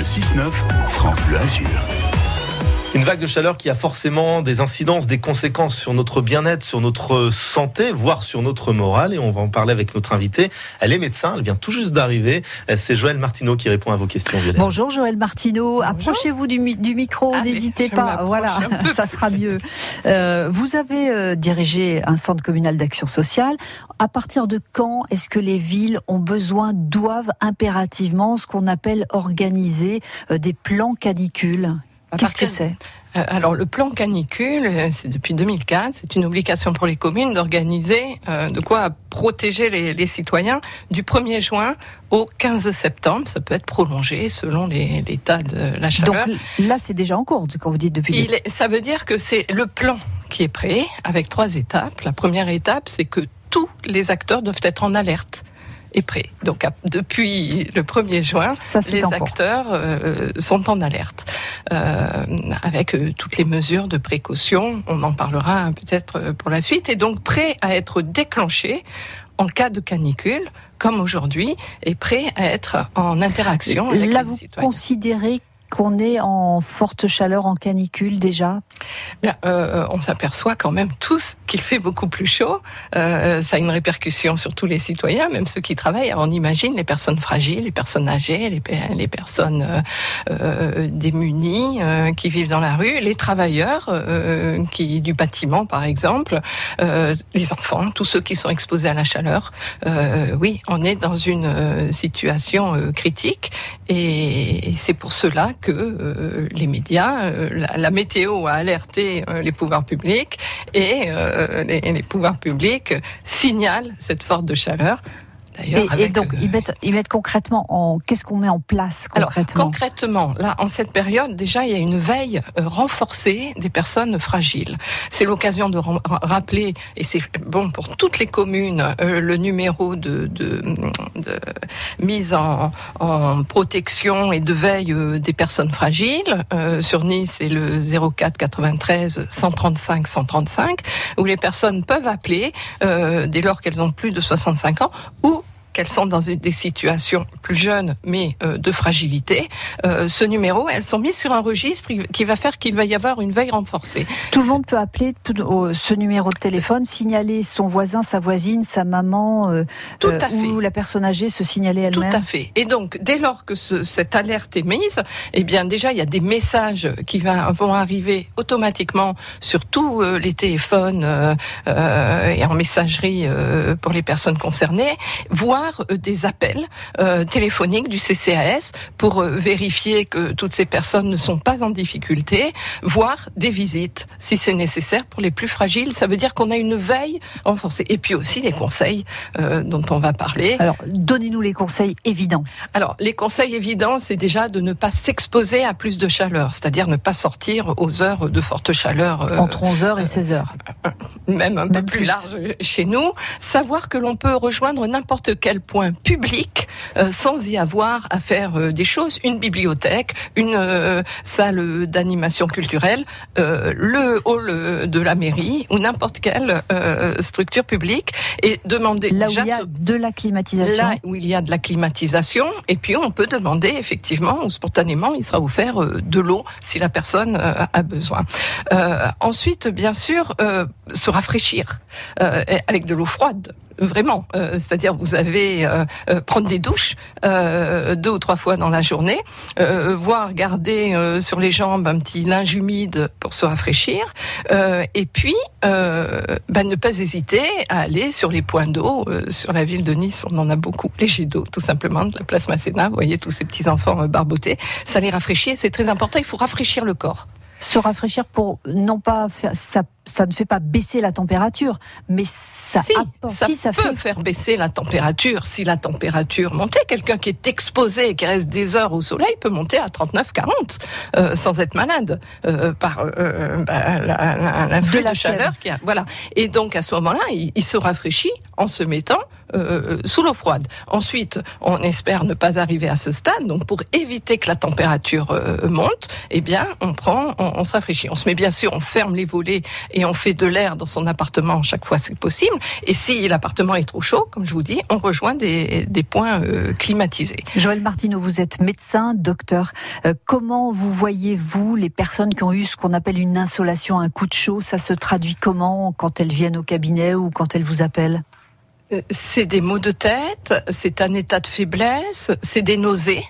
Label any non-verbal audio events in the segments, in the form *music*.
Le 6-9, France Bleu Azur. Une vague de chaleur qui a forcément des incidences, des conséquences sur notre bien-être, sur notre santé, voire sur notre morale. Et on va en parler avec notre invitée. Elle est médecin, elle vient tout juste d'arriver. C'est Joël Martineau qui répond à vos questions. Bonjour Joël Martineau. Approchez-vous du, micro, ah, n'hésitez pas. Voilà, *laughs* ça sera mieux. Euh, vous avez euh, dirigé un centre communal d'action sociale. À partir de quand est-ce que les villes ont besoin, doivent impérativement ce qu'on appelle organiser euh, des plans canicules? Qu'est-ce que c'est euh, alors le plan canicule, euh, c'est depuis 2004, c'est une obligation pour les communes d'organiser euh, de quoi protéger les, citoyens du 1er juin au 15 septembre. Ça peut être prolongé selon l'état de la chaleur. Donc là, c'est déjà en cours quand vous dites depuis. Il ça veut dire que c'est le plan qui est prêt avec trois étapes. La première étape, c'est que tous les acteurs doivent être en alerte est prêt. Donc depuis le 1er juin, les acteurs euh, sont en alerte euh, avec euh, toutes les mesures de précaution. On en parlera hein, peut-être pour la suite. Et donc prêt à être déclenché en cas de canicule comme aujourd'hui, et prêt à être en interaction avec Là, les vous considérez qu'on est en forte chaleur, en canicule déjà? Euh, On s'aperçoit quand même tous qu'il fait beaucoup plus chaud. Euh, ça a une répercussion sur tous les citoyens, même ceux qui travaillent. on imagine les personnes fragiles, les personnes âgées, les, les personnes euh, euh démunies euh, qui vivent dans la rue, les travailleurs euh, qui du bâtiment par exemple, les enfants, tous ceux qui sont exposés à la chaleur. oui, on est dans une situation critique et c'est pour cela que euh, les médias, euh, la, météo a alerté euh, les pouvoirs publics et les, pouvoirs publics signalent cette forte chaleur. Et, donc, euh, ils, mettent, ils mettent concrètement en. Qu'est-ce qu'on met en place concrètement Alors, concrètement, là, en cette période, déjà, il y a une veille euh, renforcée des personnes fragiles. C'est l'occasion de rappeler, et c'est bon pour toutes les communes, euh, le numéro de, de, de mise en, en, protection et de veille des personnes fragiles. sur Nice, c'est le 04 93 135 135, où les personnes peuvent appeler dès lors qu'elles ont plus de 65 ans ou qu'elles sont dans des situations plus jeunes mais euh, de fragilité, euh, ce numéro, elles sont mises sur un registre qui va faire qu'il va y avoir une veille renforcée. Tout le monde peut appeler ce numéro de téléphone, signaler son voisin, sa voisine, sa maman, euh, Tout à fait. ou la personne âgée se signaler elle-même. Tout à fait. Et donc, dès lors que ce, cette alerte est mise, eh bien déjà, il y a des messages qui va, vont arriver automatiquement sur tous les téléphones et en messagerie pour les personnes concernées, voire euh, des appels euh, téléphoniques du CCAS pour euh, vérifier que toutes ces personnes ne sont pas en difficulté, voire des visites si c'est nécessaire pour les plus fragiles. Ça veut dire qu'on a une veille renforcée. Et puis aussi les conseils dont on va parler. Alors, donnez-nous les conseils évidents. Alors, les conseils évidents, c'est déjà de ne pas s'exposer à plus de chaleur, c'est-à-dire ne pas sortir aux heures de forte chaleur. Entre 11h et 16h. Même un peu plus large chez nous. Savoir que l'on peut rejoindre n'importe quel point public euh, sans y avoir à faire euh, des choses. Une bibliothèque, une euh, salle d'animation culturelle, le hall de la mairie ou n'importe quelle structure publique et demander là où il y a de la climatisation. Là où il y a de la climatisation et puis on peut demander effectivement ou spontanément il sera offert de l'eau si la personne a besoin. ensuite, bien sûr, se rafraîchir avec de l'eau froide vraiment. Euh, c'est-à-dire vous avez euh, euh, prendre des douches deux ou trois fois dans la journée, voire garder sur les jambes un petit linge humide pour se rafraîchir, et puis bah, ne pas hésiter à aller sur les points d'eau. sur la ville de Nice, on en a beaucoup, les jets d'eau tout simplement de la place Masséna. Vous voyez tous ces petits enfants barbotés, ça les rafraîchit. C'est très important. Il faut rafraîchir le corps se rafraîchir pour non pas faire ça ça ne fait pas baisser la température, mais ça, si, ça, si, ça peut faire baisser la température. Si la température montait, quelqu'un qui est exposé et qui reste des heures au soleil peut monter à 39-40 euh, sans être malade euh, par euh, bah, l'influx de, chaleur. Qui a, voilà. Et donc à ce moment-là, il, il, se rafraîchit en se mettant euh, sous l'eau froide. Ensuite, on espère ne pas arriver à ce stade. Donc pour éviter que la température euh, monte, eh bien, on prend, on, on se rafraîchit. On se met bien sûr, on ferme les volets et on fait de l'air dans son appartement chaque fois c'est possible. Et si l'appartement est trop chaud, comme je vous dis, on rejoint des, des points euh, climatisés. Joël Martineau, vous êtes médecin, docteur. Euh, comment vous voyez-vous les personnes qui ont eu ce qu'on appelle une insolation, un coup de chaud? Ça se traduit comment quand elles viennent au cabinet ou quand elles vous appellent? euh, C'est des maux de tête, c'est un état de faiblesse, c'est des nausées.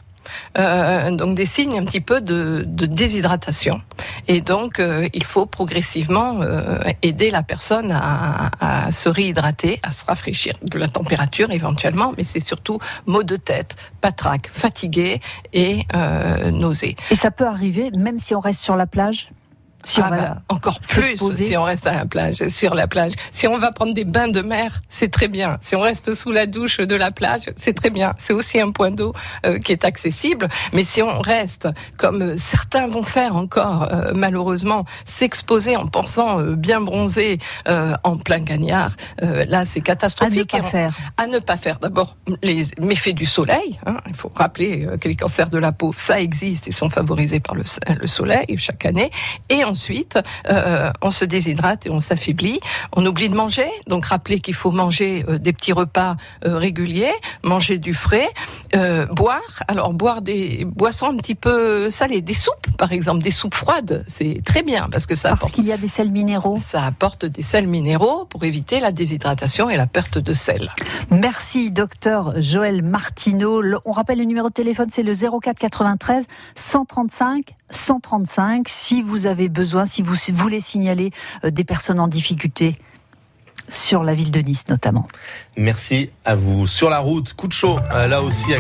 Euh, donc des signes un petit peu de, de déshydratation. Et donc euh, il faut progressivement euh, aider la personne à, à, se réhydrater, à se rafraîchir de la température éventuellement, mais c'est surtout maux de tête, patraque, fatigué et euh, nausée. Et ça peut arriver même si on reste sur la plage? Si ah bah, encore plus si on reste à la plage, sur la plage. Si on va prendre des bains de mer, c'est très bien. Si on reste sous la douche de la plage, c'est très bien. C'est aussi un point d'eau euh, qui est accessible. Mais si on reste, comme certains vont faire encore, euh, malheureusement, s'exposer en pensant euh, bien bronzer en plein cagnard, là c'est catastrophique. À ne pas faire. À ne pas faire. D'abord les méfaits du soleil. Hein. Il faut rappeler que les cancers de la peau, ça existe et sont favorisés par le, le soleil chaque année. Et ensuite, euh, on se déshydrate et on s'affaiblit. On oublie de manger, donc rappelez qu'il faut manger euh, des petits repas euh, réguliers, manger du frais, boire. Alors boire des boissons un petit peu salées, des soupes par exemple, des soupes froides, c'est très bien parce que ça parce apporte, qu'il y a des sels minéraux. Ça apporte des sels minéraux pour éviter la déshydratation et la perte de sel. Merci docteur Joël Martineau. On rappelle le numéro de téléphone, c'est le 04 93 135 135 si vous avez besoin si vous voulez signaler euh, des personnes en difficulté sur la ville de Nice notamment. Merci à vous. Sur la route, coup de chaud, euh, là aussi.